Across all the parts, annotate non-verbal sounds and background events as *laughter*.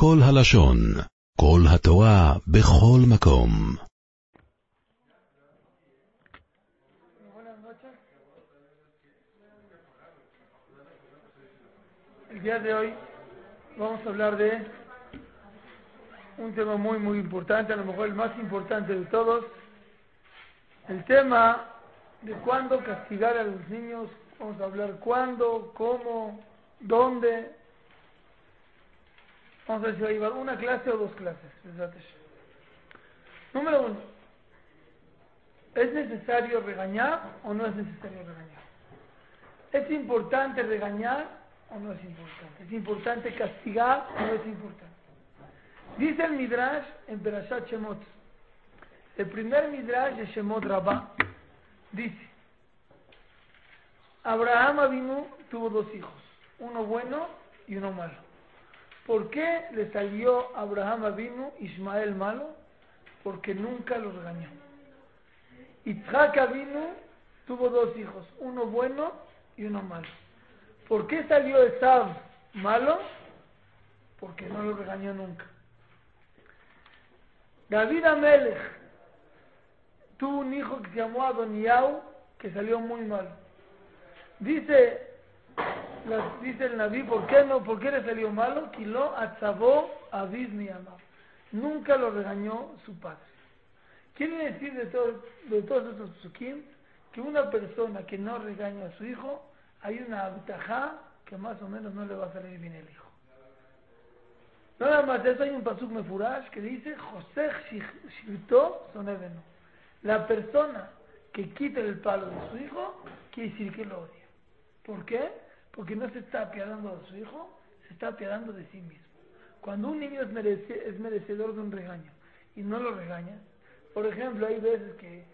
כל הלשון, כל התורה, בכל מקום. Buenas noches. El día de hoy vamos a hablar de un tema muy muy importante, a lo mejor el más importante de todos, el tema de cuándo castigar a los niños, vamos a hablar cuándo, cómo, dónde. Vamos a ver si va a llevar una clase o dos clases. Número uno, ¿Es necesario regañar o no es necesario regañar? ¿Es importante regañar o no es importante? ¿Es importante castigar o no es importante? Dice el Midrash en Berashat Shemot, el primer Midrash de Shemot Rabá, dice, Abraham Avinu tuvo dos hijos, uno bueno y uno malo. ¿Por qué le salió a Abraham Avinu Ismael malo? Porque nunca lo regañó. Yitzhak Avinu tuvo dos hijos, uno bueno y uno malo. ¿Por qué salió Esav malo? Porque no lo regañó nunca. David Amelech tuvo un hijo que se llamó Adoniau, que salió muy mal. Dice, dice el Naví, ¿por qué no? ¿Por qué le salió malo? Kilo atzabó aviz Nunca lo regañó su padre. Quiere decir de, todo, de todos estos psukim que una persona que no regaña a su hijo, hay una abtajá que más o menos no le va a salir bien el hijo. Nada más de eso hay un pasuk mefurash que dice, José shirto soneveno. La persona que quita el palo de su hijo, quiere decir que lo odia. ¿Por qué? Porque no se está apiadando de su hijo, se está apiadando de sí mismo. Cuando un niño es, merece, es merecedor de un regaño y no lo regaña, por ejemplo, hay veces que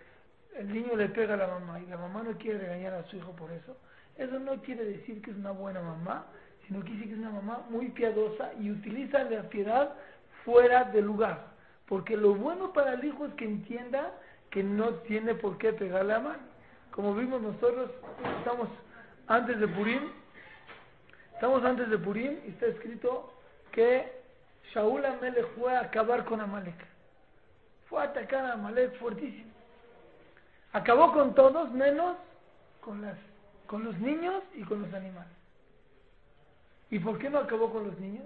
el niño le pega a la mamá y la mamá no quiere regañar a su hijo por eso. Eso no quiere decir que es una buena mamá, sino que dice que es una mamá muy piadosa y utiliza la piedad fuera de lugar. Porque lo bueno para el hijo es que entienda que no tiene por qué pegarle a mamá. Como vimos nosotros, estamos antes de Purim, estamos antes de Purim y está escrito que Shaul Amelech fue a acabar con Amalek fue a atacar a Amalek fuertísimo. Acabó con todos menos con, las, con los niños y con los animales. ¿Y por qué no acabó con los niños?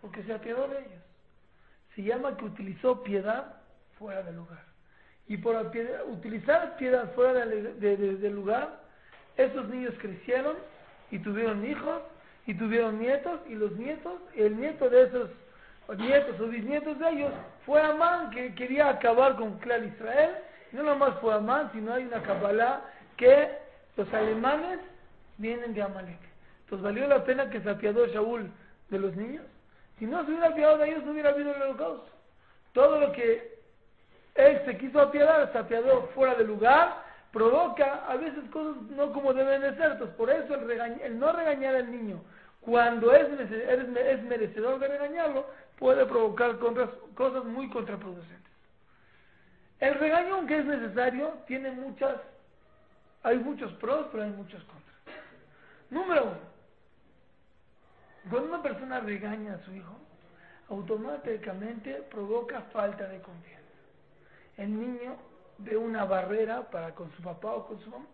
Porque se apiadó de ellos. Se llama que utilizó piedad fuera del lugar. Y por utilizar piedad fuera del de, lugar, esos niños crecieron y tuvieron hijos y tuvieron nietos y los nietos, el nieto de esos nietos o bisnietos de ellos, fue Amán que quería acabar con Clar Israel. No nomás fue Amán, sino hay una Kabbalah que los alemanes vienen de Amalek. Entonces valió la pena que se apiadó Shaul de los niños. Si no se hubiera apiadado de ellos, no hubiera habido el holocausto. Todo lo que él se quiso apiadar, se apiadó fuera de lugar, provoca a veces cosas no como deben de ser. Entonces, por eso el, el no regañar al niño cuando es, es merecedor de regañarlo, puede provocar cosas muy contraproducentes. El regaño, aunque es necesario, tiene muchas, hay muchos pros, pero hay muchos contras. Número uno, cuando una persona regaña a su hijo, automáticamente provoca falta de confianza. El niño ve una barrera para con su papá o con su mamá.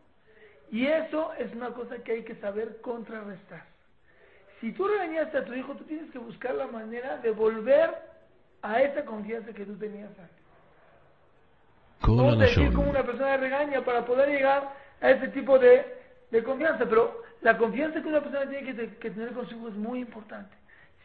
Y eso es una cosa que hay que saber contrarrestar. Si tú regañaste a tu hijo, tú tienes que buscar la manera de volver a esa confianza que tú tenías antes. A decir como una persona regaña para poder llegar a ese tipo de, de confianza, pero la confianza que una persona tiene que, que, tener con su hijo es muy importante.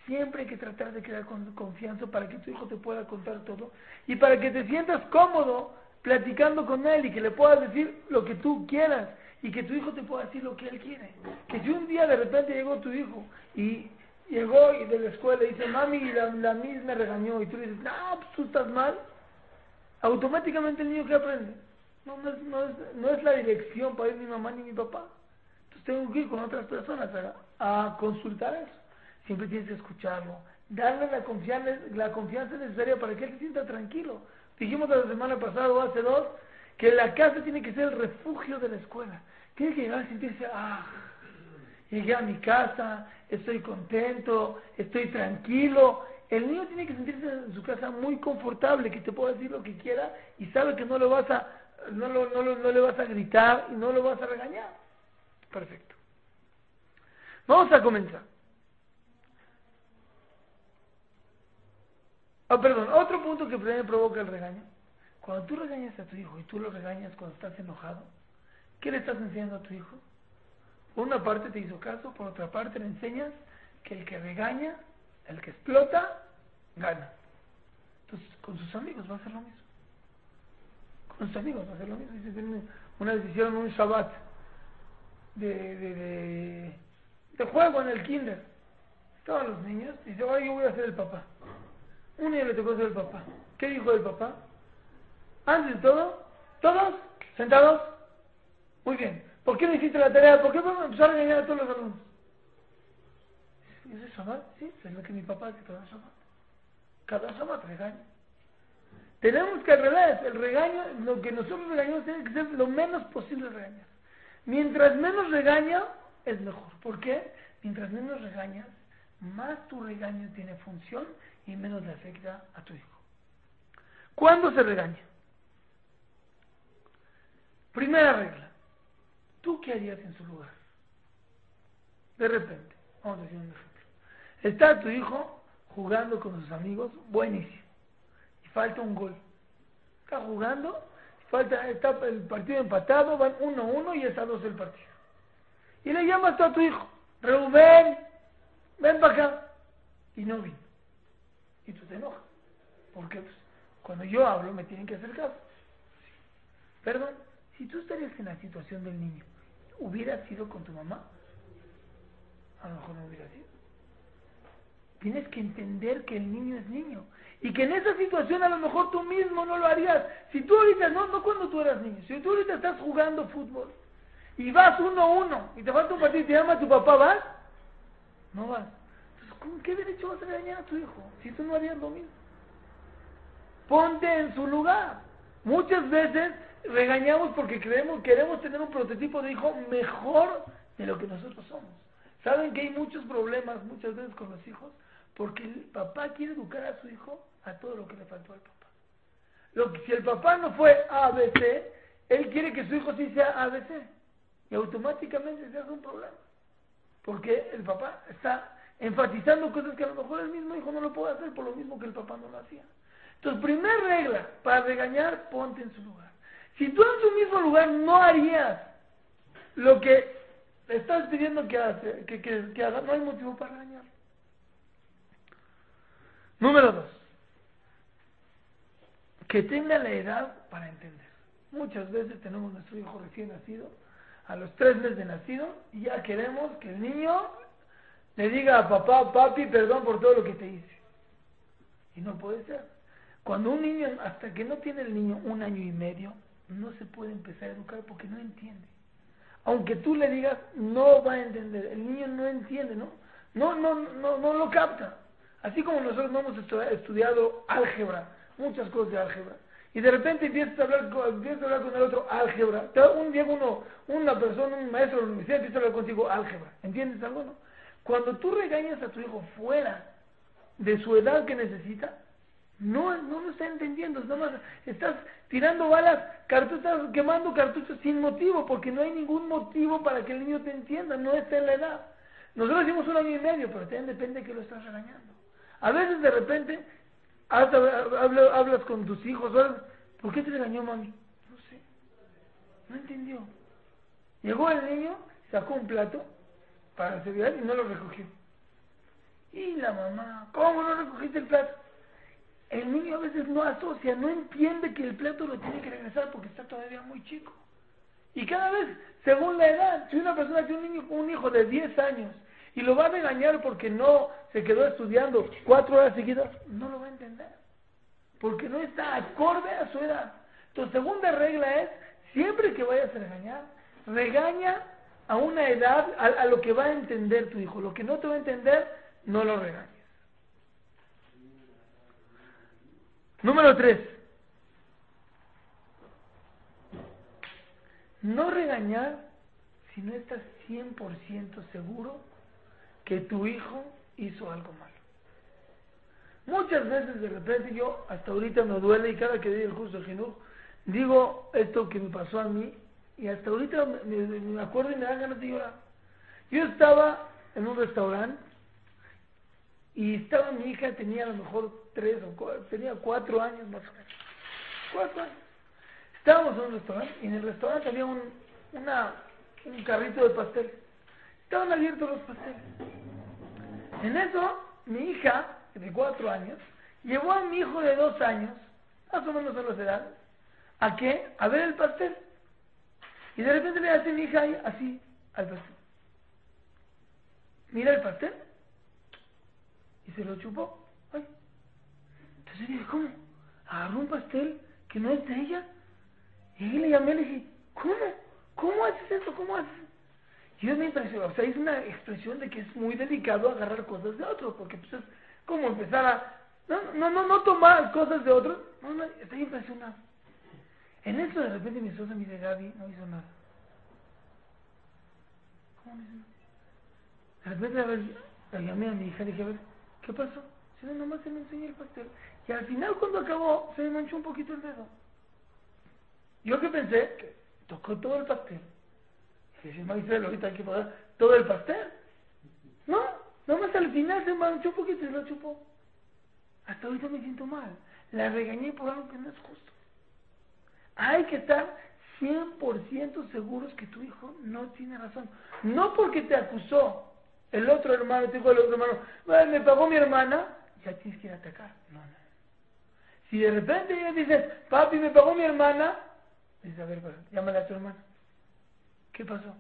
Siempre hay que tratar de crear confianza para que tu hijo te pueda contar todo y para que te sientas cómodo platicando con él y que le puedas decir lo que tú quieras y que tu hijo te pueda decir lo que él quiere. Que si un día de repente llegó tu hijo y llegó de la escuela y dice, mami, la, la misma me regañó, y tú le dices, no, pues tú estás mal, automáticamente el niño que aprende. No, no, es, no, es, no es la dirección para ir mi mamá ni mi papá. Entonces tengo que ir con otras personas a, a consultar eso. Siempre tienes que escucharlo, darle la confianza, la confianza necesaria para que él se sienta tranquilo. Dijimos la semana pasada o hace dos que la casa tiene que ser el refugio de la escuela. Tiene que llegar a sentirse, ah, llegué a mi casa, estoy contento, estoy tranquilo. El niño tiene que sentirse en su casa muy confortable, que te pueda decir lo que quiera y sabe que no lo vas a, no, lo, no, no le vas a gritar y no lo vas a regañar. Perfecto. Vamos a comenzar. Ah, perdón, otro punto que provoca el regaño. Cuando tú regañas a tu hijo y tú lo regañas cuando estás enojado, ¿qué le estás enseñando a tu hijo? Por una parte te hizo caso, por otra parte le enseñas que el que regaña, el que explota, gana. Entonces, con sus amigos va a hacer lo mismo. Con sus amigos va a hacer lo mismo. Una vez hicieron un Shabbat de, de, juego en el kinder. Estaban los niños y dice, yo voy a ser el papá. Un niño le tocó ser el papá. ¿Qué dijo el papá? Antes de todo, todos sentados. Muy bien. ¿Por qué no hiciste la tarea? ¿Por qué vamos a empezar a regañar a todos los alumnos? ¿Es el Shabbat? Sí, es lo que mi papá hace cada Shabbat. Cada Shabbat regaña. Tenemos que al revés, el regaño, lo que nosotros regañamos tiene que ser lo menos posible regañar. Mientras menos regaña, es mejor. ¿Por qué? Mientras menos regañas, más tu regaño tiene función y menos le afecta a tu hijo. ¿Cuándo se regaña? Primera regla. ¿Tú qué harías en su lugar? De repente, vamos a decir un ejemplo. Está tu hijo jugando con sus amigos, buenísimo. Y falta un gol. Está jugando, falta, está el partido empatado, van uno a uno y es a dos el partido. Y le llamas a tu hijo, Reuben, ven para acá. Y no vino. Y tú te enojas. Porque pues, cuando yo hablo me tienen que hacer caso. Perdón, si tú estarías en la situación del niño, ¿hubieras sido con tu mamá? A lo mejor no hubiera sido. Tienes que entender que el niño es niño. Y que en esa situación a lo mejor tú mismo no lo harías. Si tú ahorita, no, no cuando tú eras niño, si tú ahorita estás jugando fútbol y vas uno a uno y te falta un partido y te llama tu papá, ¿vas? No vas. ¿Con qué derecho vas a regañar a tu hijo si tú no harías lo mismo? Ponte en su lugar. Muchas veces regañamos porque creemos, queremos tener un prototipo de hijo mejor de lo que nosotros somos. ¿Saben que hay muchos problemas muchas veces con los hijos? Porque el papá quiere educar a su hijo a todo lo que le faltó al papá. Si el papá no fue ABC, él quiere que su hijo sí sea ABC. Y automáticamente se hace un problema. Porque el papá está enfatizando cosas que a lo mejor el mismo hijo no lo puede hacer por lo mismo que el papá no lo hacía. Entonces, primera regla, para regañar, ponte en su lugar. Si tú en tu mismo lugar no harías lo que estás pidiendo que, hace, que haga, no hay motivo para regañar. Número dos, que tenga la edad para entender. Muchas veces tenemos nuestro hijo recién nacido, a los tres meses de nacido, y ya queremos que el niño le diga a papá, papi, perdón por todo lo que te hice. Y no puede ser. Cuando un niño, hasta que no tiene el niño un año y medio, no se puede empezar a educar porque no entiende. Aunque tú le digas, no va a entender. El niño no entiende, ¿no? No, no, no, no lo capta. Así como nosotros no hemos estudiado álgebra, muchas cosas de álgebra, y de repente empiezas a hablar, empiezas a hablar con el otro álgebra, un día uno, una persona, un maestro de la universidad empieza a hablar contigo álgebra, ¿entiendes algo? No? Cuando tú regañas a tu hijo fuera de su edad que necesita, no, no lo está entendiendo, estás tirando balas, cartuchos, quemando cartuchos sin motivo, porque no hay ningún motivo para que el niño te entienda, no está en la edad. Nosotros decimos un año y medio, pero también depende de que lo estás regañando. A veces de repente hablas, con tus hijos, ¿por qué te regañó mami? No sé, no entendió. Llegó el niño, sacó un plato para servir y no lo recogió. Y la mamá, ¿cómo no recogiste el plato? El niño a veces no asocia, no entiende que el plato lo tiene que regresar porque está todavía muy chico. Y cada vez, según la edad, si una persona tiene un, niño, un hijo de 10 años y lo va a regañar porque no se quedó estudiando cuatro horas seguidas, no lo va a entender. Porque no está acorde a su edad. Tu segunda regla es, siempre que vayas a regañar, regaña a una edad, a, lo que va a entender tu hijo. Lo que no te va a entender, no lo regañes. Número tres. No regañar si no estás 100% seguro que tu hijo hizo algo malo. Muchas veces de repente yo hasta ahorita me duele y cada que doy el curso de digo esto que me pasó a mí y hasta ahorita me, acuerdo y me da ganas de llorar. Yo estaba en un restaurante y estaba mi hija, tenía a lo mejor tres o cuatro, tenía cuatro años más o menos. Cuatro años. Estábamos en un restaurante y en el restaurante había un, una, un carrito de pastel. Estaban abiertos los pasteles. En eso, mi hija, de cuatro años, llevó a mi hijo de dos años, más o menos a los edades, ¿a qué? A ver el pastel. Y de repente le hace mi hija ahí, así, al pastel. Mira el pastel. Y se lo chupó. Ay. Entonces dije, ¿cómo? Agarró un pastel que no es de ella. Y le llamé y le dije, ¿cómo? ¿Cómo haces eso? ¿Cómo haces? Y yo me impresionó. O sea, es una expresión de que es muy delicado agarrar cosas de otros, porque pues es como empezar a... No, no, no, no tomar cosas de otros. No, no, estoy impresionado. En eso de repente mi esposa me dice, Gaby, no hizo nada. ¿Cómo no hizo nada? De repente, a ver, la llamé a mi hija y dije, a ver, ¿qué pasó? Si no, nomás se me enseñó el pastel. Y al final, cuando acabó, se me manchó un poquito el dedo. Yo que pensé, tocó todo el pastel. Y dije, Maricel, ahorita hay que pagar todo el pastel. No, nomás al final se manchó un poquito y lo chupó. Hasta ahorita me siento mal. La regañé por algo que no es justo. Hay que estar 100% seguros que tu hijo no tiene razón. No porque te acusó el otro hermano, te dijo el otro hermano, me pagó mi hermana, ya tienes que ir a atacar. No, no. Si de repente ella dice, papi, me pagó mi hermana, dice, a ver, llámale a tu hermana. ¿Qué pasó?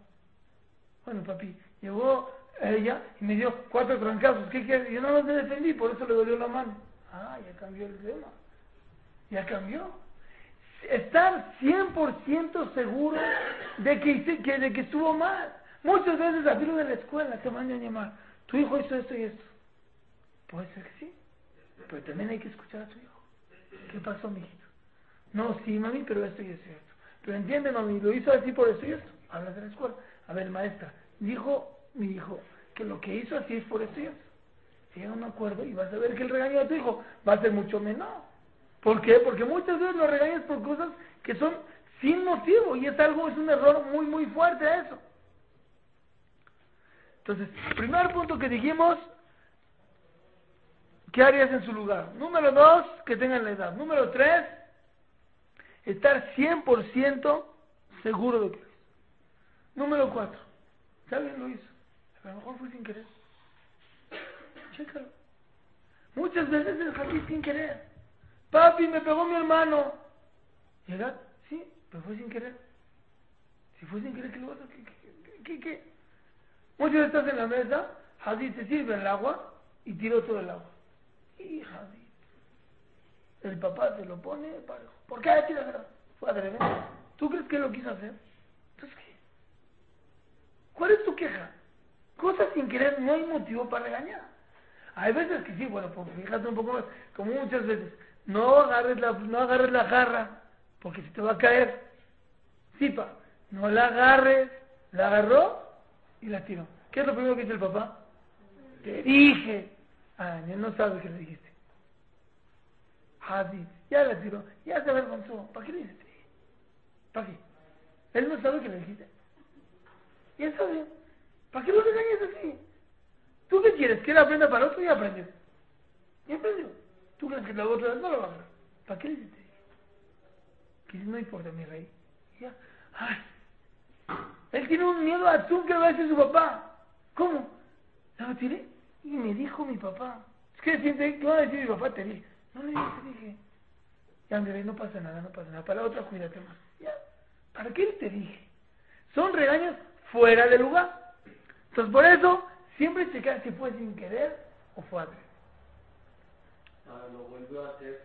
Bueno, papi, llegó ella y me dio cuatro trancazos. ¿Qué quieres? Yo no me defendí, por eso le dolió la mano. Ah, ya cambió el tema. Ya cambió. Estar 100% seguro de que, de que estuvo mal. Muchas veces a de la escuela te mandan a llamar, tu hijo hizo esto y esto. Puede ser que sí, pero también hay que escuchar a tu hijo. ¿Qué pasó, mijito? No, sí, mami, pero esto y esto y esto. Pero entiende, mami, lo hizo así por esto y esto. Hablas de la escuela. A ver, maestra, dijo mi hijo que lo que hizo así es por esto y esto. Llega a un acuerdo y vas a ver que el regaño de tu hijo va a ser mucho menor. ¿Por qué? Porque muchas veces lo regañas por cosas que son sin motivo y es algo, es un error muy, muy fuerte eso. Entonces, primer punto que dijimos, ¿qué harías en su lugar? Número dos, que tengan la edad. Número tres, estar 100% seguro de que hizo. Número cuatro, si alguien lo hizo, a lo mejor fue sin querer. Chécalo. Muchas veces es así sin querer. Papi, me pegó mi hermano. ¿Llega? Sí, pero fue sin querer. Si fue sin querer, ¿qué lo vas a? ¿Qué, qué, qué? Veces estás en la mesa, Hadid te sirve el agua y tiró todo el agua. Y Hadid, el papá se lo pone. ¿Por qué tiras el agua? Fue. ¿Tú crees que lo quiso hacer? Entonces, ¿qué? ¿Cuál es tu queja? Cosas sin querer no hay motivo para regañar. Hay veces que sí, bueno, pues fíjate un poco más, como muchas veces, no agarres la, no agarres la jarra, porque se te va a caer. Sí, pa, no la agarres, la agarró, y la tiró. ¿Qué es lo primero que dice el papá? Te dije. Ah, él no sabe que le dijiste. Hadi, ya la tiró, ya se avergonzó. ¿Para qué le dijiste? ¿Para qué? Él no sabe que le dijiste. Y él sabe. ¿Para qué lo regañas así? ¿Tú qué quieres? ¿Que él aprenda para otro y aprende? Y aprendió. ¿Tú crees que la otra no lo va a hacer? ¿Para qué le dijiste? Que no importa, mi rey. Ya. Ay, él tiene un miedo a tú que va a decir su papá. ¿Cómo? ¿La tiré? Y me dijo mi papá. Es que siente, ¿qué va a decir mi papá? Te dije. No le dije, te dije. Ya, Andrés, no pasa nada, no pasa nada. Para la otra, cuídate más. Ya. ¿Para qué te dije? Son regaños fuera de lugar. Entonces, por eso, siempre checar si fue sin querer o fue a Ahora lo vuelvo a hacer.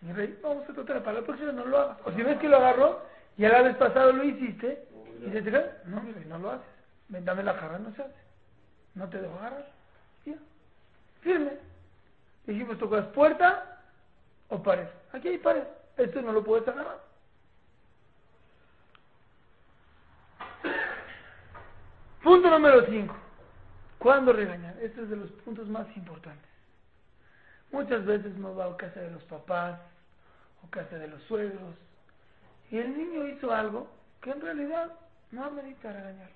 Mi rey, vamos a tratar para la próxima no lo hagas. O si ves que lo agarró, y la vez pasado lo hiciste, y te cae, no, mira, no lo haces. Ven, dame la jarra, no se hace. No te dejo agarrar. Ya. Firme. Dijimos, tocas puerta o pared. Aquí hay pared. Esto no lo puedes agarrar. Punto número 5. ¿Cuándo regañar? Este es de los puntos más importantes. Muchas veces no va a casa de los papás o casa de los suegros y el niño hizo algo que en realidad no amerita regañar,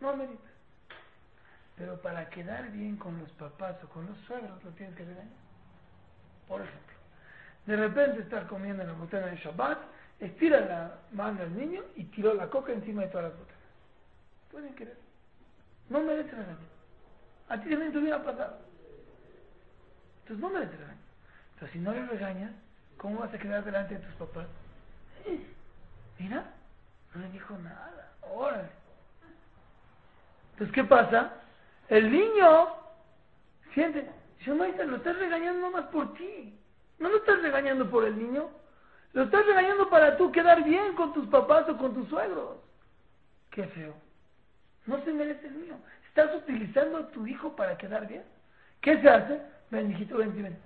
no amerita. Pero para quedar bien con los papás o con los suegros lo tienes que regañar. Por ejemplo, de repente estás comiendo en la botana de Shabbat, estira la mano al niño y tiró la coca encima de todas las botanas. Pueden querer. No merece regaño. A ti también te hubiera pasado. Entonces no merece regaño. Entonces si no le regañas, ¿cómo vas a quedar delante de tus papás? Mira, no le dijo nada. Órale. Entonces, ¿qué pasa? El niño siente, si no lo estás regañando nomás por ti. No lo estás regañando por el niño. Lo estás regañando para tú quedar bien con tus papás o con tus suegros. Qué feo. No se merece el niño. Estás utilizando a tu hijo para quedar bien. ¿Qué se hace? Ven, hijito, ven, ven.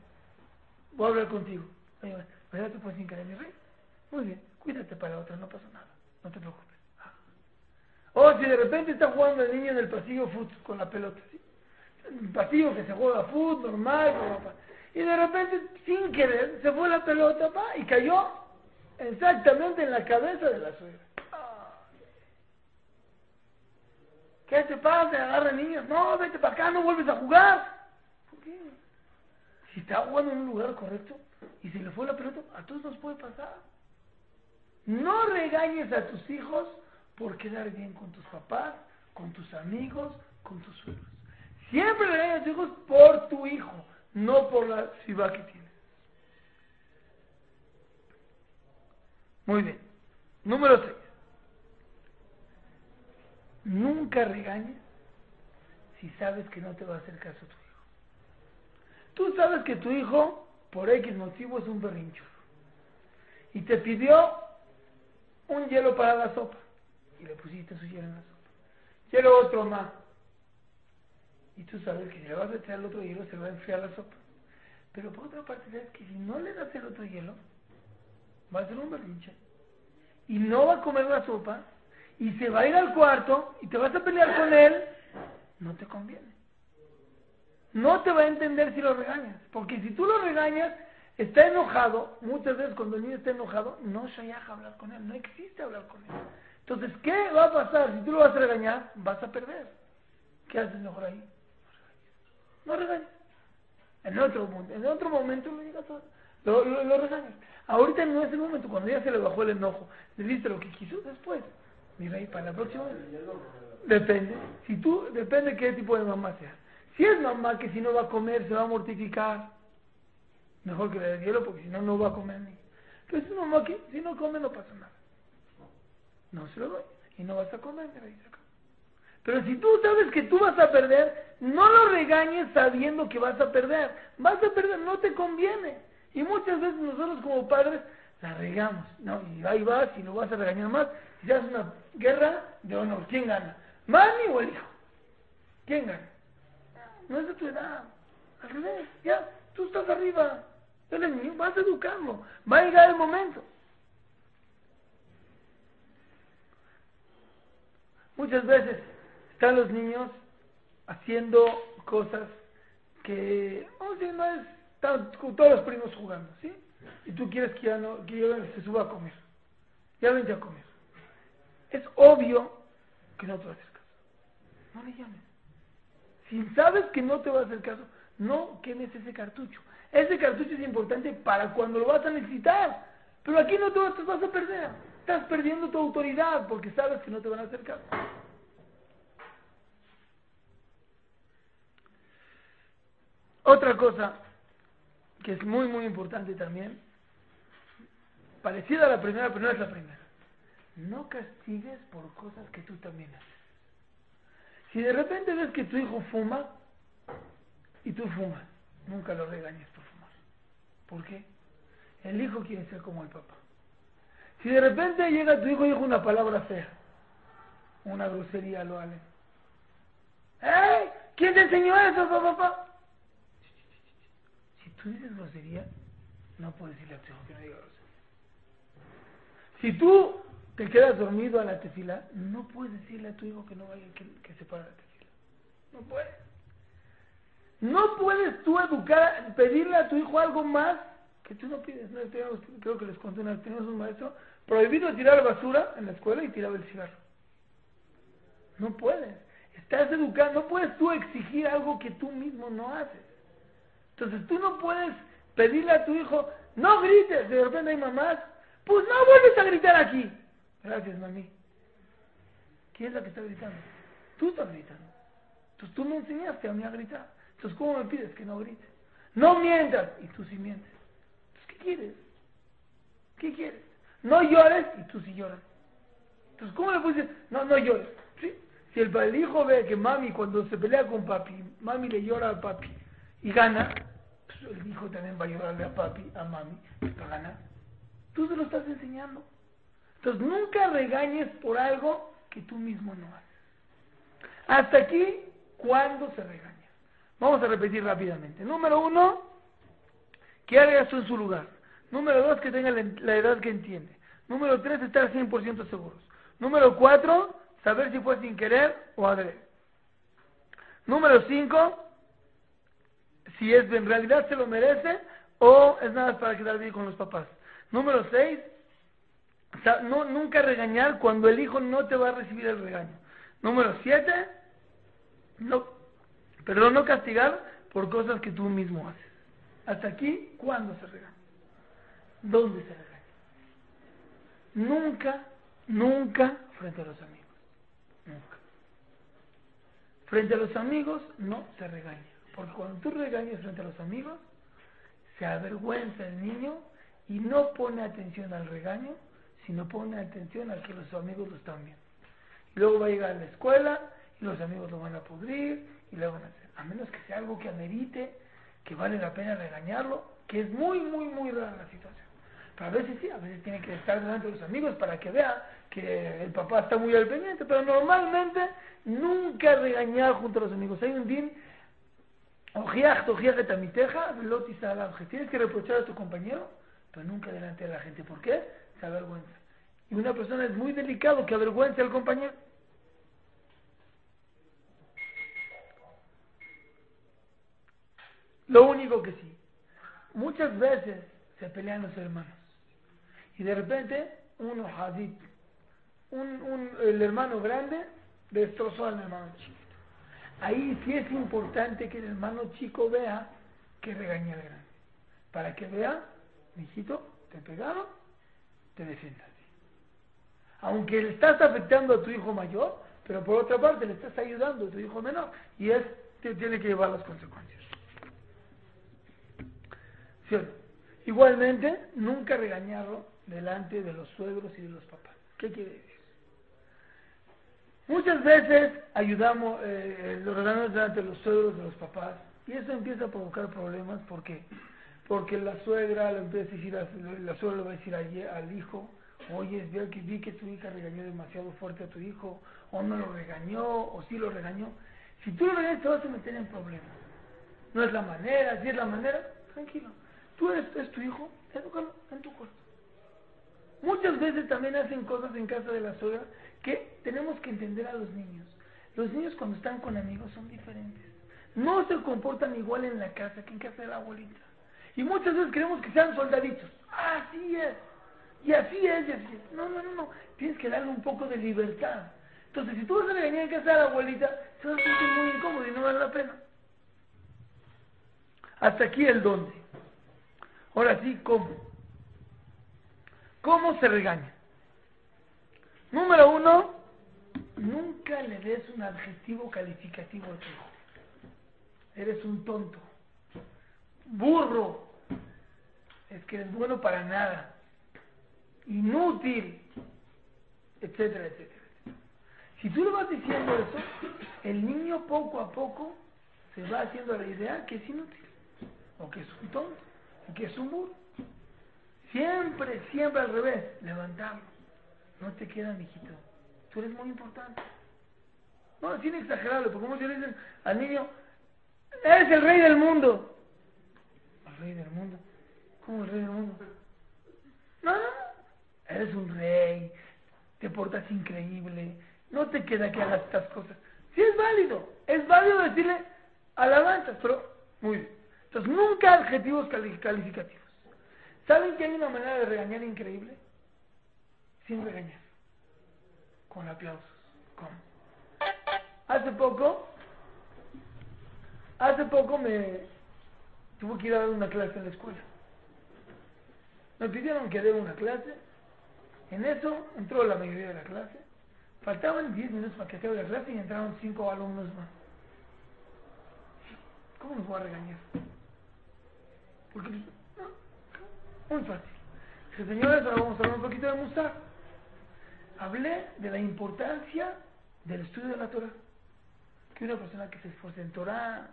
Voy a hablar contigo. Oye, ¿verdad te puedes hincar mi rey? Muy bien, cuídate para otra, no pasa nada. No te preocupes. Ah. O si de repente está jugando el niño en el pasillo fútbol con la pelota, ¿sí? Un pasillo que se juega fútbol normal, y de repente, sin querer, se fue la pelota pa, y cayó exactamente en la cabeza de la suegra. ¿Qué te pasa? Agarra niños. No, vete para acá, no vuelves a jugar. Si está jugando en un lugar correcto y se le fue la pelota, a todos nos puede pasar. No regañes a tus hijos por quedar bien con tus papás, con tus amigos, con tus suegros. Siempre regañes a tus hijos por tu hijo no por la ciudad que tienes. Muy bien. Número 6. Nunca regañes si sabes que no te va a hacer caso tu hijo. Tú sabes que tu hijo, por X motivo, es un berrincho. Y te pidió un hielo para la sopa. Y le pusiste su hielo en la sopa. Quiero otro más y tú sabes que si le vas a echar el otro hielo se va a enfriar la sopa. Pero por otra parte, sabes que si no le das el otro hielo, va a ser un berrinche. Y no va a comer la sopa, y se va a ir al cuarto, y te vas a pelear con él, no te conviene. No te va a entender si lo regañas. Porque si tú lo regañas, está enojado. Muchas veces cuando el niño está enojado, no se a hablar con él. No existe hablar con él. Entonces, ¿qué va a pasar? Si tú lo vas a regañar, vas a perder. ¿Qué haces mejor ahí? no regañes. En otro, en otro momento lo digas, lo, lo, regañas. Ahorita no es el momento, cuando ya se le bajó el enojo, le diste lo que quiso después. Mira, y para la próxima vez. Depende. Si tú, depende qué tipo de mamá sea. Si es mamá que si no va a comer se va a mortificar, mejor que le dé hielo porque si no, no va a comer ni. Pero es mamá que si no come no pasa nada. No se lo doy. Y no vas a comer, mira, y se pero si tú sabes que tú vas a perder, no lo regañes sabiendo que vas a perder. Vas a perder, no te conviene. Y muchas veces nosotros como padres la regamos. No, y ahí vas y no vas a regañar más. Ya es una guerra de honor. ¿Quién gana? ¿Mami o el hijo? ¿Quién gana? No es de tu edad. Al revés, ya, tú estás arriba. Él es niño, vas a educarlo. Va a llegar el momento. Muchas veces están los niños haciendo cosas que, vamos a no es, están todos los primos jugando, ¿sí? Y tú quieres que ya no, que yo se suba a comer. Ya vente a comer. Es obvio que no te va a caso. No le llames. Si sabes que no te va a hacer caso, no quemes ese cartucho. Ese cartucho es importante para cuando lo vas a necesitar. Pero aquí no te vas a perder. Estás perdiendo tu autoridad porque sabes que no te van a hacer caso. Otra cosa que es muy, muy importante también, parecida a la primera, pero no es la primera. No castigues por cosas que tú también haces. Si de repente ves que tu hijo fuma y tú fumas, nunca lo regañes por fumar. ¿Por qué? El hijo quiere ser como el papá. Si de repente llega tu hijo y dijo una palabra fea, una grosería lo vale. ¡Eh! ¿Quién te enseñó eso, papá? tú dices grosería, no puedes decirle a tu hijo que no diga grosería. Si tú te quedas dormido a la tefila, no puedes decirle a tu hijo que no vaya, que, se pare la tefila. No puedes. No puedes tú educar, pedirle a tu hijo algo más que tú no pides. No, creo que les conté una vez, teníamos un maestro prohibido tirar basura en la escuela y tiraba el cigarro. No puedes. Estás educando, no puedes tú exigir algo que tú mismo no haces. Entonces tú no puedes pedirle a tu hijo, no grites, de repente hay mamás, pues no vuelves a gritar aquí. Gracias, mami. ¿Quién es la que está gritando? Tú estás gritando. Entonces tú me enseñaste a mí a gritar. Entonces, ¿cómo me pides que no grite? No mientas. Y tú sí mientes. Entonces, ¿qué quieres? ¿Qué quieres? No llores y tú sí lloras. Entonces, ¿cómo le puedes decir? No, no llores. ¿Sí? Si el, el, hijo ve que mami cuando se pelea con papi, mami le llora a papi y gana, pues el hijo también va a llorarle a papi, a mami, para ganar. Tú se lo estás enseñando. Entonces, nunca regañes por algo que tú mismo no haces. Hasta aquí, ¿cuándo se regaña? Vamos a repetir rápidamente. Número uno, que haga esto en su lugar. Número dos, que tenga la edad que entiende. Número tres, estar 100% seguros. Número cuatro, saber si fue sin querer o adrede. Número cinco, si es en realidad se lo merece o es nada para quedar bien con los papás. Número seis, no, nunca regañar cuando el hijo no te va a recibir el regaño. Número siete, no, pero no castigar por cosas que tú mismo haces. Hasta aquí, ¿cuándo se regaña? ¿Dónde se regaña? Nunca, nunca frente a los amigos. Nunca. Frente a los amigos no se regaña. Porque cuando tú regañas frente a los amigos, se avergüenza el niño y no pone atención al regaño, sino pone atención a que los amigos lo están viendo. Luego va a llegar a la escuela y los amigos lo van a pudrir y le van a hacer. A menos que sea algo que amerite, que vale la pena regañarlo, que es muy, muy, muy rara la situación. Pero a veces sí, a veces tiene que estar delante de los amigos para que vea que el papá está muy al pendiente, pero normalmente nunca regañar junto a los amigos. Hay un din, tienes que reprochar a tu compañero, pero nunca delante de la gente. ¿Por qué? Se avergüenza. Y una persona es muy delicado que avergüence al compañero. Lo único que sí, muchas veces se pelean los hermanos. Y de repente, uno un, un, el hermano grande destrozó al hermano chico. Ahí sí es importante que el hermano chico vea que regaña al grande. Para que vea, hijito, te pegaron, te defiendas. Aunque le estás afectando a tu hijo mayor, pero por otra parte le estás ayudando a tu hijo menor. Y es, tiene que llevar las consecuencias. Igualmente, nunca regañarlo delante de los suegros y de los papás. ¿Qué quiere decir? Muchas veces ayudamos, eh, lo regañamos delante de los suegros, de los papás, y eso empieza a provocar problemas porque porque la suegra le empieza a decir, la suegra le va a decir al hijo, oye, veo que vi que tu hija regañó demasiado fuerte a tu hijo, o no lo regañó, o sí lo regañó. Si tú lo regañas te vas a meter en problemas. No es la manera, si es la manera, tranquilo. Tú eres, es tu hijo, edúcalo en tu cuarto. Muchas veces también hacen cosas en casa de la suegra que tenemos que entender a los niños. Los niños cuando están con amigos son diferentes. No se comportan igual en la casa que en casa de la abuelita. Y muchas veces queremos que sean soldaditos. Así es. Y así es. No, no, no, no. Tienes que darle un poco de libertad. Entonces, si tú vas a regañar en casa de la abuelita, se va a sentir muy incómodo y no vale la pena. Hasta aquí el dónde. Ahora sí, ¿cómo? ¿Cómo se regaña? Número uno, nunca le des un adjetivo calificativo a tu hijo. Eres un tonto. Burro. Es que es bueno para nada. Inútil. Etcétera, etcétera. Si tú le vas diciendo eso, el niño poco a poco se va haciendo la idea que es inútil. O que es un tonto que es un burro. Siempre, siempre al revés, levantarlo. No te queda, mijito. Tú eres muy importante. No, sin exagerarlo, porque si le dicen al niño, eres el rey del mundo. ¿El rey del mundo? ¿Cómo el rey del mundo? Eres un rey, te portas increíble, no te queda que hagas estas cosas. Sí es válido, es válido decirle, alabanzas, pero muy bien. Entonces, nunca adjetivos cali- calificativos. ¿Saben que hay una manera de regañar increíble? Sin regañar. Con aplausos. ¿Cómo? Hace poco, hace poco me tuve que ir a dar una clase en la escuela. Me pidieron que dé una clase. En eso entró la mayoría de la clase. Faltaban 10 minutos para que acabe la clase y entraron 5 alumnos más. ¿Cómo nos voy a regañar? Porque, no, muy fácil. Señores, ahora vamos a hablar un poquito de Musar. Hablé de la importancia del estudio de la Torah. Que una persona que se esfuerce en Torah,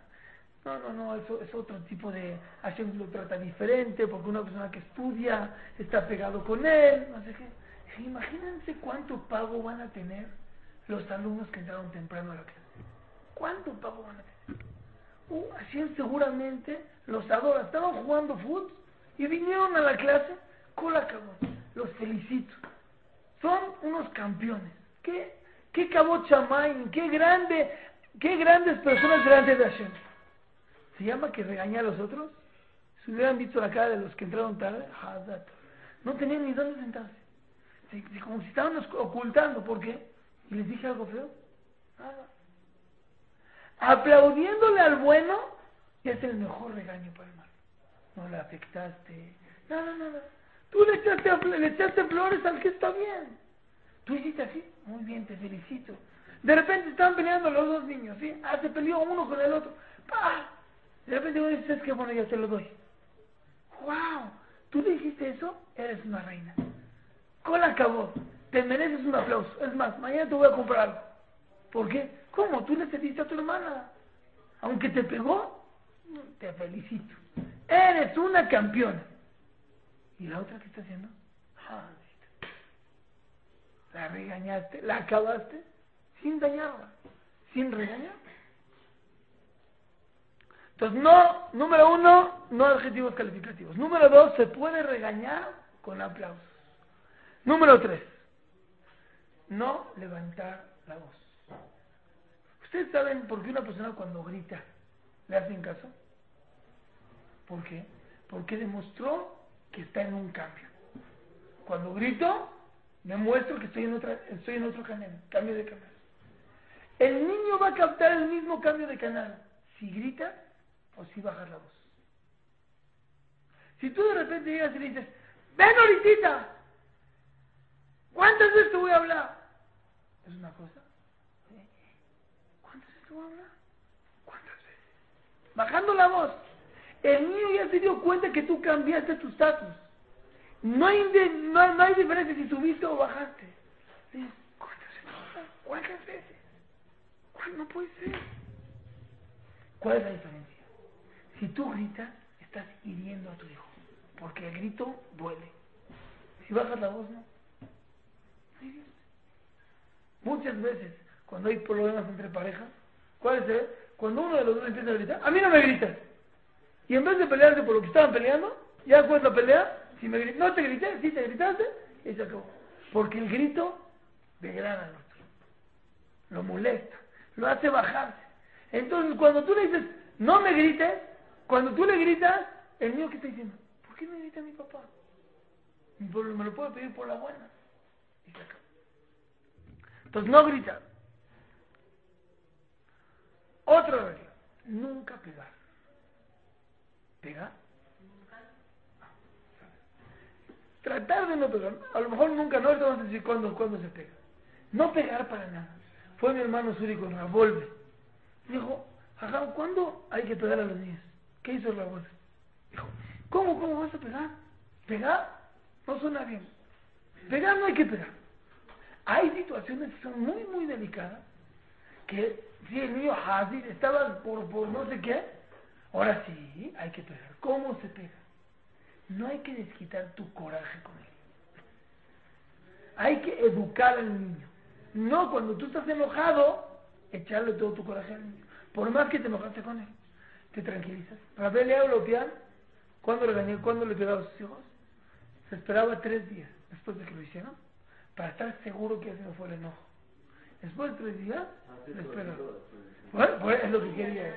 no, no, no, eso es otro tipo de... Hashem lo trata diferente, porque una persona que estudia está pegado con él, no sé qué. Imagínense cuánto pago van a tener los alumnos que entraron temprano a la clase. ¿Cuánto pago van a tener? Uh, Hashem seguramente los adora. Estaban jugando fútbol y vinieron a la clase con la. Los felicito. Son unos campeones. ¿Qué, qué cabot? ¿Qué grande, qué grandes personas delante de Hashem? ¿Se llama que regaña a los otros? Si hubieran visto la cara de los que entraron tarde, no tenían ni dónde sentarse. Como si estaban ocultando. ¿Por qué? ¿Y les dije algo feo? Nada. Aplaudiéndole al bueno es el mejor regaño para el malo. No le afectaste. Nada, nada. Tú le echaste, le echaste flores al que está bien. Tú hiciste así. Muy bien, te felicito. De repente estaban peleando los dos niños, ¿sí? Ah, se uno con el otro. ¡Pah! De repente uno dice, es que bueno, ya te lo doy. ¡Wow! ¿Tú le dijiste eso? Eres una reina. Con acabó. Te mereces un aplauso. Es más, mañana te voy a comprar. ¿Por qué? ¿Cómo? Tú le a tu hermana. Aunque te pegó, te felicito. Eres una campeona. ¿Y la otra qué está haciendo? Ah, La regañaste, la acabaste sin dañarla, sin regañar. Entonces, no, número uno, no adjetivos calificativos. Número dos, se puede regañar con aplausos. Número tres, no levantar la voz. ¿Ustedes saben por qué una persona cuando grita le hacen caso? ¿Por qué? Porque demostró que está en un cambio. Cuando grito, demuestro que estoy en, otra, estoy en otro canal, cambio de canal. El niño va a captar el mismo cambio de canal si grita o si bajas la voz. Si tú de repente llegas y le dices, ven ahorita, ¿cuántas veces te voy a hablar? Es una cosa. ¿Cuántas veces te voy a hablar? ¿Cuántas veces? Bajando la voz. El niño ya se dio cuenta que tú cambiaste tu estatus. No hay, no, no hay diferencia si subiste o bajaste. ¿Cuántas veces? ¿Cuántas veces? ¿Cuál no puede ser? ¿Cuál es la diferencia? Si tú gritas, estás hiriendo a tu hijo. Porque el grito duele. Si bajas la voz, no. Muchas veces, cuando hay problemas entre parejas, ¿cuál es el? Cuando uno de los dos empieza a gritar, a mí no me gritas. Y en vez de pelearse por lo que estaban peleando, ya después de la pelea, si me no te grité, sí te gritaste, y se acabó. Porque el grito degrada al otro, lo molesta, lo hace bajarse. Entonces, cuando tú le dices, no me grites, cuando tú le gritas, el niño que está diciendo, ¿por qué me grita mi papá? Me lo puede pedir por la buena. Entonces, no gritar. Otra regla, nunca pegar. ¿Pegar? Tratar de no pegar. A lo mejor nunca, no, ahorita vamos a decir cuándo, cuándo se pega. No pegar para nada. Fue mi hermano Suri con Ravolve. Dijo, ajá, ¿cuándo hay que pegar a los niños? ¿Qué hizo Ravolve? Dijo, ¿cómo, cómo vas a pegar? ¿Pegar? No suena bien. Pegar no hay que pegar. Hay situaciones que son muy, muy delicadas que si el niño Hazir estaba por, por no sé qué, ahora sí hay que pegar. ¿Cómo se pega? No hay que desquitar tu coraje con él. Hay que educar al niño. No cuando tú estás enojado, echarle todo tu coraje al niño. Por más que te enojaste con él, te tranquilizas. Rabel Leaulopian, ¿cuándo le gané? ¿Cuándo le pegaba a sus hijos? Se esperaba tres días después de que lo hicieron para estar seguro que ese no fue el enojo. Después de tres días, le espera. Bueno, pues es lo que quería.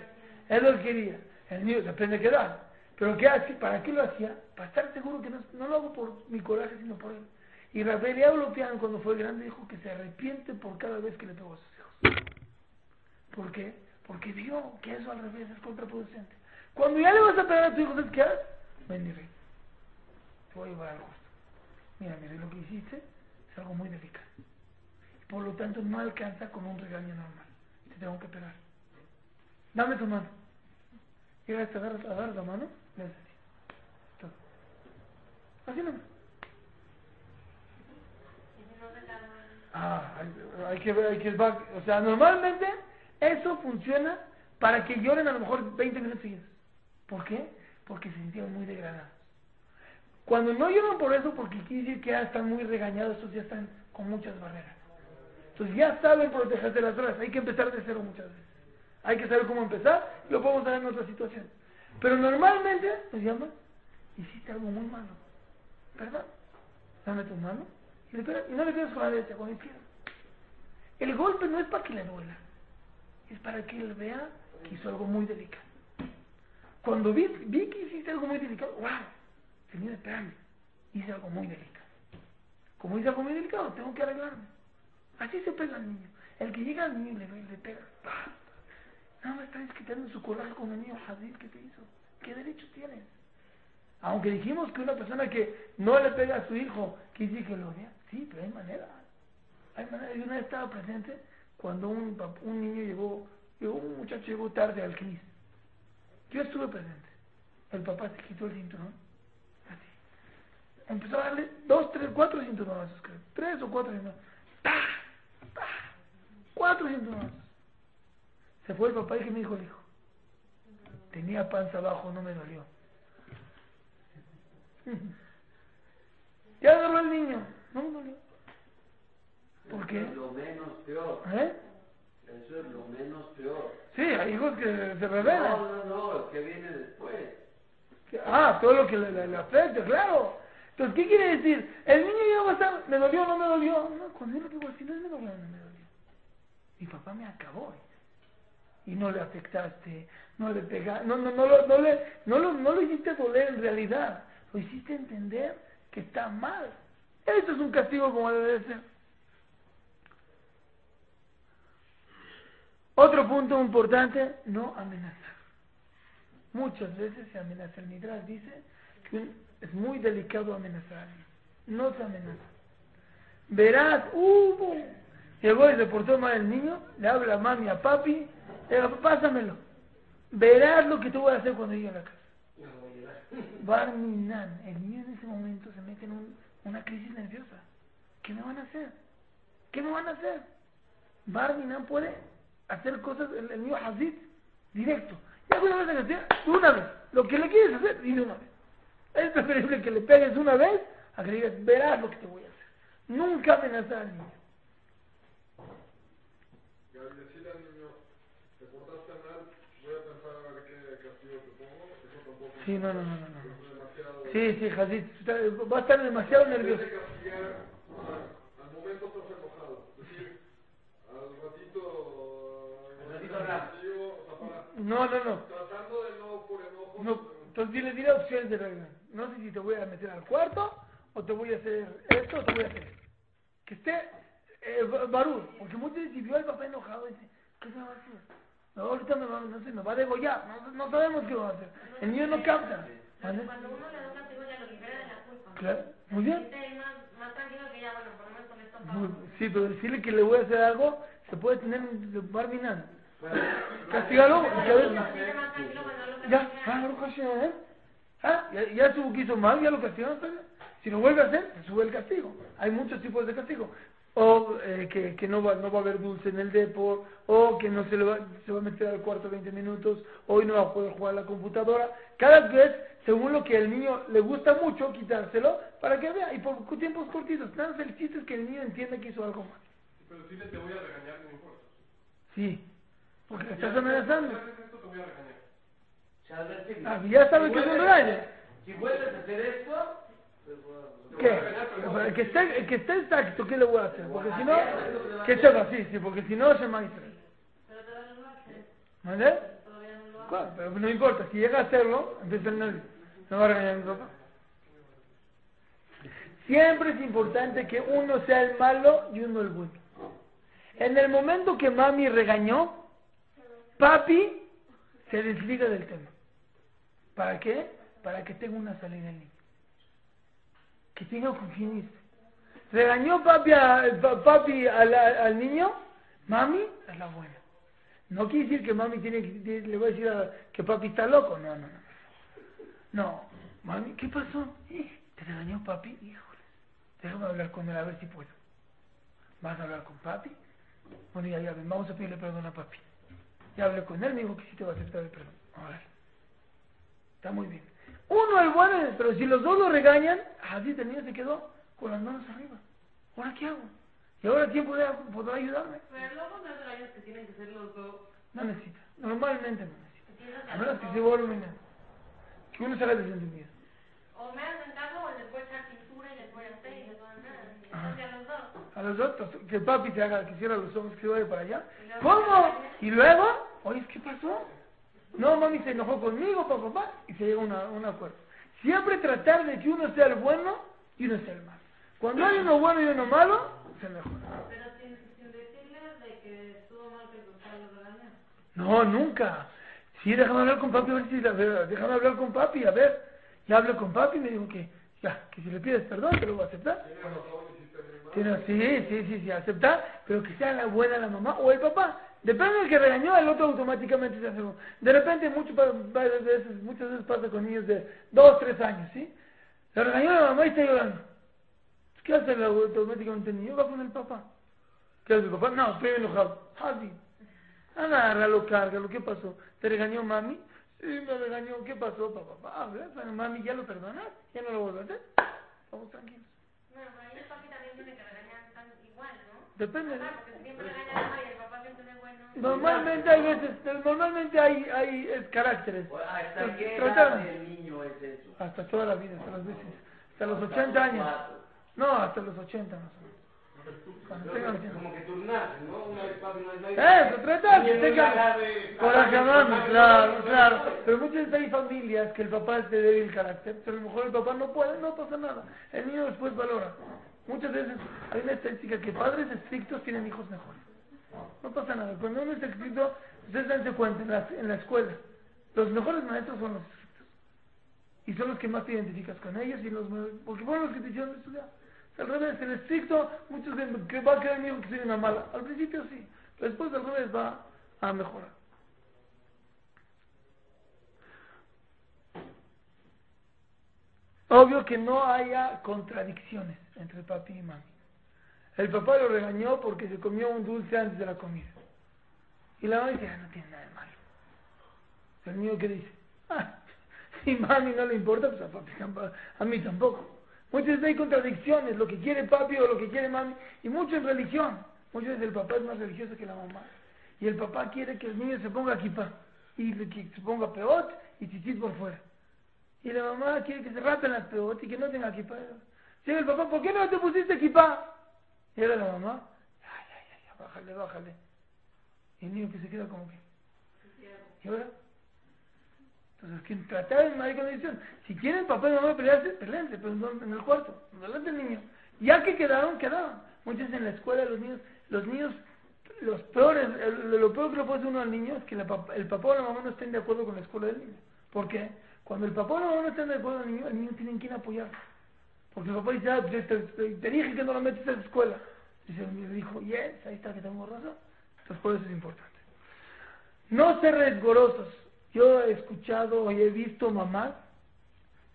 Él lo quería. El niño depende de qué edad. Pero ¿qué hacía? ¿para qué lo hacía? Para estar seguro que no, no lo hago por mi coraje, sino por él. Y Rabbi Lopian, cuando fue grande, dijo que se arrepiente por cada vez que le pegó a sus hijos. ¿Por qué? Porque vio que eso al revés es contraproducente. Cuando ya le vas a pegar a tu hijo, ¿sabes qué haces? Ven, mi rey. Te voy a llevar al justo. Mira, mi rey, lo que hiciste es algo muy delicado. Por lo tanto, no alcanza con un regaño normal. Te tengo que pegar. Dame tu mano. Llega a agarrar, agarrar la mano, le haces así. Todo. Así nomás. Ah, hay, hay que ver, hay que ver. O sea, normalmente eso funciona para que lloren a lo mejor 20 minutos. ¿Por qué? Porque se sintieron muy degradados. Cuando no lloran por eso, porque quiere decir que ya están muy regañados, estos ya están con muchas barreras. Entonces ya saben protegerse las drogas. Hay que empezar de cero muchas veces. Hay que saber cómo empezar y lo podemos hacer en otra situación. Pero normalmente nos llaman, hiciste algo muy malo. ¿Verdad? Dame tu mano y, le y no le pegas con la derecha, con la izquierda. El golpe no es para que le duela, es para que él vea que hizo algo muy delicado. Cuando vi, vi que hiciste algo muy delicado, wow, señor, espérame, hice algo muy delicado. Como hice algo muy delicado, tengo que arreglarme. Así se pega al niño. El que llega al niño le, le pega. Nada más estás quitando su coraje con el niño Hadid que te hizo. ¿Qué derecho tienes? Aunque dijimos que una persona que no le pega a su hijo, que dice que lo odia. Sí, pero hay manera. Hay manera. Yo una vez estaba presente cuando un, un niño llegó, llegó, un muchacho llegó tarde al CNIS. Yo estuve presente. El papá se quitó el cinturón. Empezó a darle dos, tres, cuatro cinturonazos, creo. Tres o cuatro cinturonazos. ¡Pah! ¡Pah! Cuatro cinturonazos. Se fue el papá y que me dijo el hijo. Tenía panza abajo, no me dolió. *laughs* Ya agarró el niño, no me dolió. ¿Por qué? Es lo menos peor. ¿Eh? Eso es lo menos peor. Sí, hay hijos que se revelan. No, no, no, el que viene después. Ah, todo lo que le, le, le afecta, claro. Entonces, ¿qué quiere decir? El niño ya va a estar, ¿me dolió o no me dolió? No, cuando le pegó así, no me dolió no me dolió. Mi papá me acabó. Y no le afectaste, no le pegaste, no, no, no, no, no, le, no, lo, lo hiciste doler en realidad. Lo hiciste entender que está mal. Eso es un castigo como debe de ser. Otro punto importante, no amenazar. Muchas veces se amenaza. El Midrash dice que es muy delicado amenazar. No se amenaza. Verás, uh, llegó y se portó mal el niño, le habla a mami, a papi, le dice, pásamelo. Verás lo que tú vas a hacer cuando llegue a la casa. *laughs* Barminan, el niño en ese momento se mete en un, una crisis nerviosa. ¿Qué me van a hacer? ¿Qué me van a hacer? Barminan puede hacer cosas, el, el niño Hazid, directo. Ya una vez una vez. Lo que le quieres hacer, dile una vez. Es preferible que le pegues una vez a que le digas, verás lo que te voy a hacer. Nunca amenazar al niño. Y al decirle al niño, te portaste mal, voy a pensar a ver qué castigo te pongo, eso tampoco Sí, no, no, no, no. Sí, sí, está- va a estar demasiado nervioso. Al momento estás enojado. Es decir, al ratito, Al ratito No, no, no. tratando de no por enojo. Entonces dile, dile opciones de regla. No sé si te voy a meter al cuarto, o te voy a hacer esto, o te voy a hacer esto. Que esté eh, porque muchas veces si vio al papá enojado, dice, ¿qué se va a hacer? No, ahorita me va, no sé, me va a degollar, no, no sabemos qué va a hacer. El niño no capta. ¿Vale? Cuando uno le da un castigo ya lo libera de la culpa. Claro, muy bien. Más, más tranquilo que ya, bueno, por lo menos con esto sí, pero decirle que le voy a hacer algo, se puede tener un barminal. Castígalo, Ya, ah, ¿eh? Ah, ya, ya estuvo que hizo mal, ya lo castigaron. bien. Si lo vuelve a hacer, se sube el castigo. Hay muchos tipos de castigo. O eh, que, que no, va, no va a haber dulce en el depo, o que no se, le va, se va a meter al cuarto 20 minutos, hoy no va a poder jugar a la computadora. Cada vez, según lo que al niño le gusta mucho, quitárselo para que vea. Y por tiempos cortitos. Nada más el chiste es que el niño entienda que hizo algo mal. Pero si le te voy a regañar, no importa. Sí, porque le estás amenazando. Si haces esto, te voy a regañar. O sea, advertirle. Ah, ya sabe Si que es un. Si vuelves a hacer esto, pues, ¿Qué? Para que esté, que esté exacto, ¿qué le voy a hacer? Porque si no, que sepa, sí, sí, porque si no se maestra. Pero todavía no lo hace. ¿Vale? Todavía no lo hace. Claro, pero no importa, si llega a hacerlo, entonces él no, no va a regañar a mi papá. Siempre es importante que uno sea el malo y uno el bueno. En el momento que mami regañó, papi se desliga del tema. ¿Para qué? Para que tenga una salida el niño. Que tenga con quién irse. Regañó papi, a- pa- papi al, niño, mami es la buena. No quiere decir que mami tiene que, le va a decir a- que papi está loco. No, no, no. No, mami, ¿qué pasó? Eh, ¿Te regañó papi? Híjole, déjame hablar con él a ver si puedo. ¿Vas a hablar con papi? Bueno, ya, ya, vamos a pedirle perdón a papi. Ya hablé con él, me dijo que sí te va a aceptar el perdón. Órale. Está muy bien. Uno el bueno, pero si los dos lo regañan, así el niño se quedó con las manos arriba. ¿Ahora qué hago? ¿Y ahora quién podrá, podrá ayudarme? Pero luego no es regaños que tienen que ser los dos. No necesita. Normalmente no necesita. A menos que se vuelva Que uno se haga desentendido. O me hacen caso o les puedo echar a los otros, que el papi se haga, que cierre los ojos, que vaya para allá. ¿Cómo? Y luego, oye, ¿qué pasó? No, mami se enojó conmigo, papá, papá, y se llega a un acuerdo. Siempre tratar de que uno sea el bueno y uno sea el malo. Cuando hay uno bueno y uno malo, se mejora. Pero sin, sin decirles de que estuvo mal que lo. No, nunca. Sí, déjame hablar con papi, a ver si, a ver, déjame hablar con papi, a ver. Ya hablé con papi y me dijo que, ya, que si le pides perdón, te lo va a aceptar. Sí, sí, sí, sí, aceptar, pero que sea la buena la mamá o el papá. Depende del que regañó, el otro automáticamente se hace. De repente, mucho, varias veces, muchas veces pasa con niños de dos, tres años, ¿sí? Le regañó la mamá y está llorando. ¿Qué hace el automáticamente el niño? Va con el papá. ¿Qué hace el papá? No, estoy enojado. Así. Agárralo, cárgalo. ¿Qué pasó? ¿Te regañó mami? Sí, me regañó. ¿Qué pasó, papá? A ver, bueno, mami, ¿ya lo perdonas? ¿Ya no lo vuelve a hacer? Vamos tranquilos. Bueno, pero ahí el papi también tiene que regañar tan igual, ¿no? Depende. Ah, porque si siempre regaña a la mamá y el papá siempre es bueno. Normalmente hay veces, normalmente hay, hay es, caracteres. ¿Hasta qué edad del niño es eso? Hasta toda la vida, hasta las veces. Hasta los Hasta 80 los años. No, hasta los 80 más o menos. Como 80. que turnarse, ¿no? Una vez papi, una vez Eso, tratar que Niño, tengan agarre- coraje a agarre- mami, claro, claro. Pero muchas veces hay familias que el papá es de débil carácter, pero a lo mejor el papá no puede, no pasa nada. El niño después valora. Muchas veces hay una estadística que padres estrictos tienen hijos mejores. No pasa nada. Cuando uno es estricto, ustedes dense cuenta, en la, en la escuela, los mejores maestros son los estrictos. Y son los que más te identificas con ellos, y los porque fueron los que te hicieron estudiar. Al revés, el estricto, muchos que va a creer hijo que soy una mala. Al principio sí, pero después al revés va a mejorar. Obvio que no haya contradicciones entre papi y mami. El papá lo regañó porque se comió un dulce antes de la comida. Y la mamá dice, "Ah, no tiene nada de malo. El niño que dice, ah, *laughs* si mami no le importa, pues a papi a mí tampoco. Muchas veces hay contradicciones, lo que quiere papi o lo que quiere mami, y mucho en religión. Muchas veces el papá es más religioso que la mamá. Y el papá quiere que el niño se ponga equipa y que se ponga peot y chichit por fuera. Y la mamá quiere que se rapen las peot y que no tenga equipa. Llega el papá, ¿por qué no te pusiste equipa? Llega la mamá, ay, ay, ay, bájale, bájale. Y el niño que se queda como que, ¿y ahora? Entonces, que tratar en hay condición. Si quieren papá y mamá pelearse, peleense, pero no en el cuarto, delante del niño. Ya que quedaron, quedaron. Muchas en la escuela los niños, los niños, los peores, lo peor que le puede hacer uno al niño es que la el papá o la mamá no estén de acuerdo con la escuela del niño. ¿Por qué? Cuando el papá o la mamá no estén de acuerdo con el niño, el niño tiene quien apoyar. Porque el papá dice, ah, pues, te, te- te dije que no lo metes a la escuela. Dice el niño, dijo, yes, ahí está que tengo razón. Entonces por eso es importante. No ser resgorosos. Yo he escuchado y he visto mamás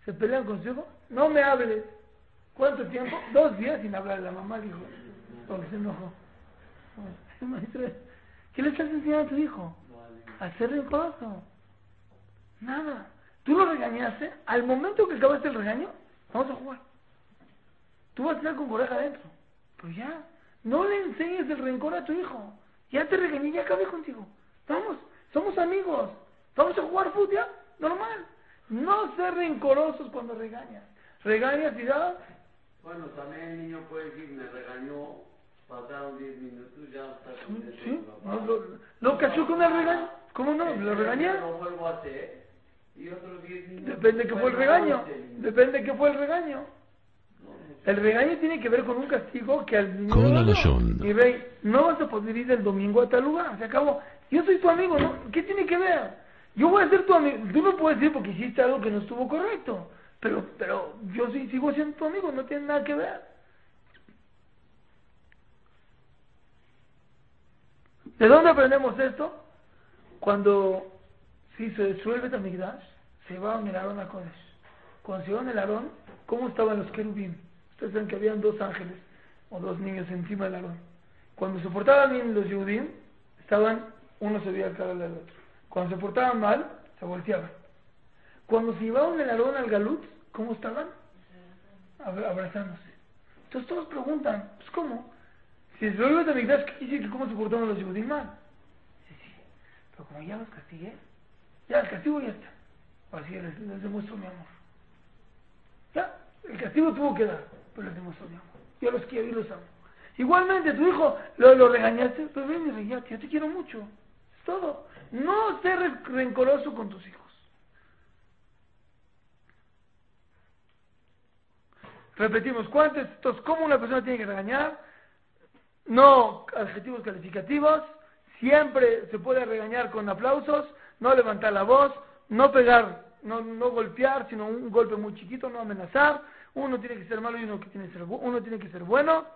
se pelean con su hijo. No me hables. ¿Cuánto tiempo? Dos días sin hablar. La mamá dijo, porque se enojó. Maestra, ¿qué le estás enseñando a tu hijo? A ser rencoroso. Nada. Tú lo regañaste. Al momento que acabaste el regaño, vamos a jugar. Tú vas a estar con coraje adentro. Pues ya. No le enseñes el rencor a tu hijo. Ya te regañé, ya acabé contigo. Vamos, somos amigos. Vamos a jugar fútbol, ya, normal. No ser rencorosos cuando regañas. Regañas y da, Bueno, también el niño puede decir, me regañó, Pasaron 10 minutos, ya está contento sí, no, lo, lo cachó con el regaño. ¿Cómo no? ¿Lo regañé? Lo vuelvo a hacer. Y otros 10 minutos. Depende que fue el regaño. Depende. Que fue el regaño. El regaño tiene que ver con un castigo que al niño Con la no. Mi rey, no vas a poder ir el domingo a tal lugar. Se acabó. Yo soy tu amigo, ¿no? ¿Qué tiene que ver? Yo voy a ser tu amigo. Tú me puedes decir porque hiciste algo que no estuvo correcto. Pero, pero yo sí sigo siendo tu amigo, no tiene nada que ver. ¿De dónde aprendemos esto? Cuando si se desuelve Tamigdash, se va a un Aarón a Kodesh. Cuando se en el Aarón, ¿cómo estaban los querubín? Ustedes saben que habían dos ángeles o dos niños encima del Aarón. Cuando se portaban bien los Yehudim, estaban, uno se veía al cara del otro. Cuando se portaban mal, se volteaban. Cuando se llevaban el Aarón al Galut, ¿cómo estaban? Abra- abrazándose. Entonces todos preguntan, pues ¿cómo? Si Tamigdash, ¿qué quiere decir que cómo se portaron los Yehudim mal? Dice, sí, pero como ya los castigué, ya el castigo ya está. Así les, les demuestro mi amor. Ya, el castigo tuvo que dar, pero les demuestro mi amor. Yo los quiero y los amo. Igualmente, tu hijo lo, lo regañaste, pero ven y regañate, yo te quiero mucho. Es todo. No seas re- rencoroso con tus hijos. Repetimos, ¿cuántos? Entonces, ¿cómo una persona tiene que regañar? No adjetivos calificativos, siempre se puede regañar con aplausos, no levantar la voz, no pegar, no, golpear, sino un golpe muy chiquito, no amenazar. Uno tiene que ser malo y uno, tiene, que ser, uno tiene que ser bueno.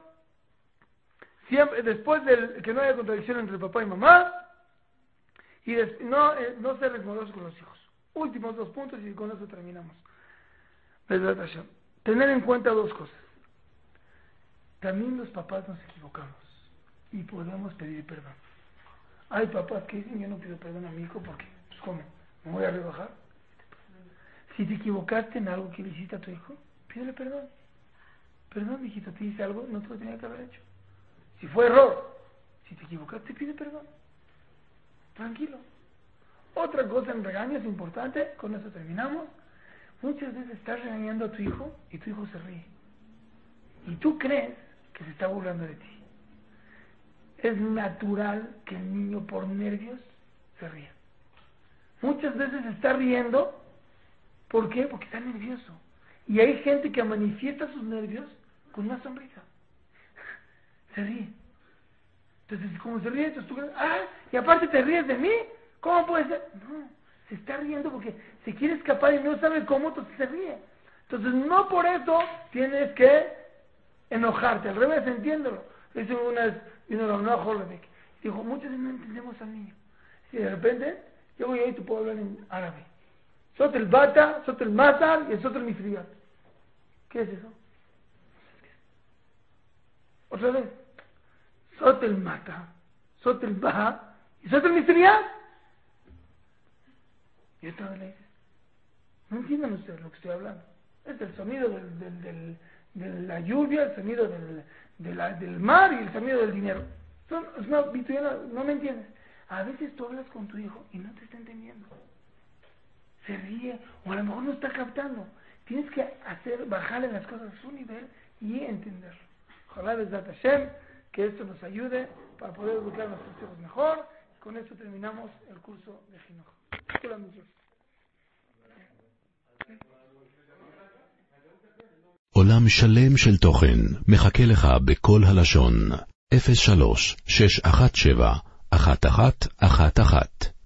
Siempre, después del que no haya contradicción entre papá y mamá, y des- no, eh, no ser rencoroso con los hijos. Últimos dos puntos y con eso terminamos. Tener en cuenta dos cosas. También los papás nos equivocamos y podemos pedir perdón. Hay papás que dicen yo no pido perdón a mi hijo porque, pues ¿cómo? ¿Me voy a rebajar? Si te equivocaste en algo que le hiciste a tu hijo, pídele perdón. Perdón, mijito, te hice algo, no te lo tenía que haber hecho. Si fue error, si te equivocaste, pide perdón. Tranquilo. Otra cosa en regaño importante, con eso terminamos. Muchas veces estás regañando a tu hijo y tu hijo se ríe. Y tú crees que se está burlando de ti. Es natural que el niño por nervios se ría. Muchas veces está riendo. ¿Por qué? Porque está nervioso. Y hay gente que manifiesta sus nervios con una sonrisa. *laughs* Se ríe. Entonces, como se ríe, entonces tú crees, ah, y aparte te ríes de mí. ¿Cómo puede ser? No, se está riendo porque se quiere escapar y no sabe cómo, entonces se ríe. Entonces, no por eso tienes que enojarte. Al revés, entiéndelo. Dice una vez, vino la una Holbeck. Dijo, muchas no entendemos al niño. Y de repente, yo voy ahí y te puedo hablar en árabe. Sot el bata, sot el matar y sot el misriyat. ¿Qué es eso? Otra vez. Sot el mata, sot el baja y sot el misriyat. Y otra vez le dices, no entienden ustedes lo que estoy hablando. Es el sonido del, del, de la lluvia, el sonido del, del mar y el sonido del dinero. No, me entiendes. A veces tú hablas con tu hijo y no te está entendiendo. Se ríe o a lo mejor no está captando. Tienes que hacer, bajarle las cosas a su nivel y entenderlo. Ojalá Besdat Hashem que esto nos ayude para poder educar a nuestros hijos mejor. Con esto terminamos el curso de מזה. עולם שלם של תוכן מחכה לך בכל הלשון, 03 617 1111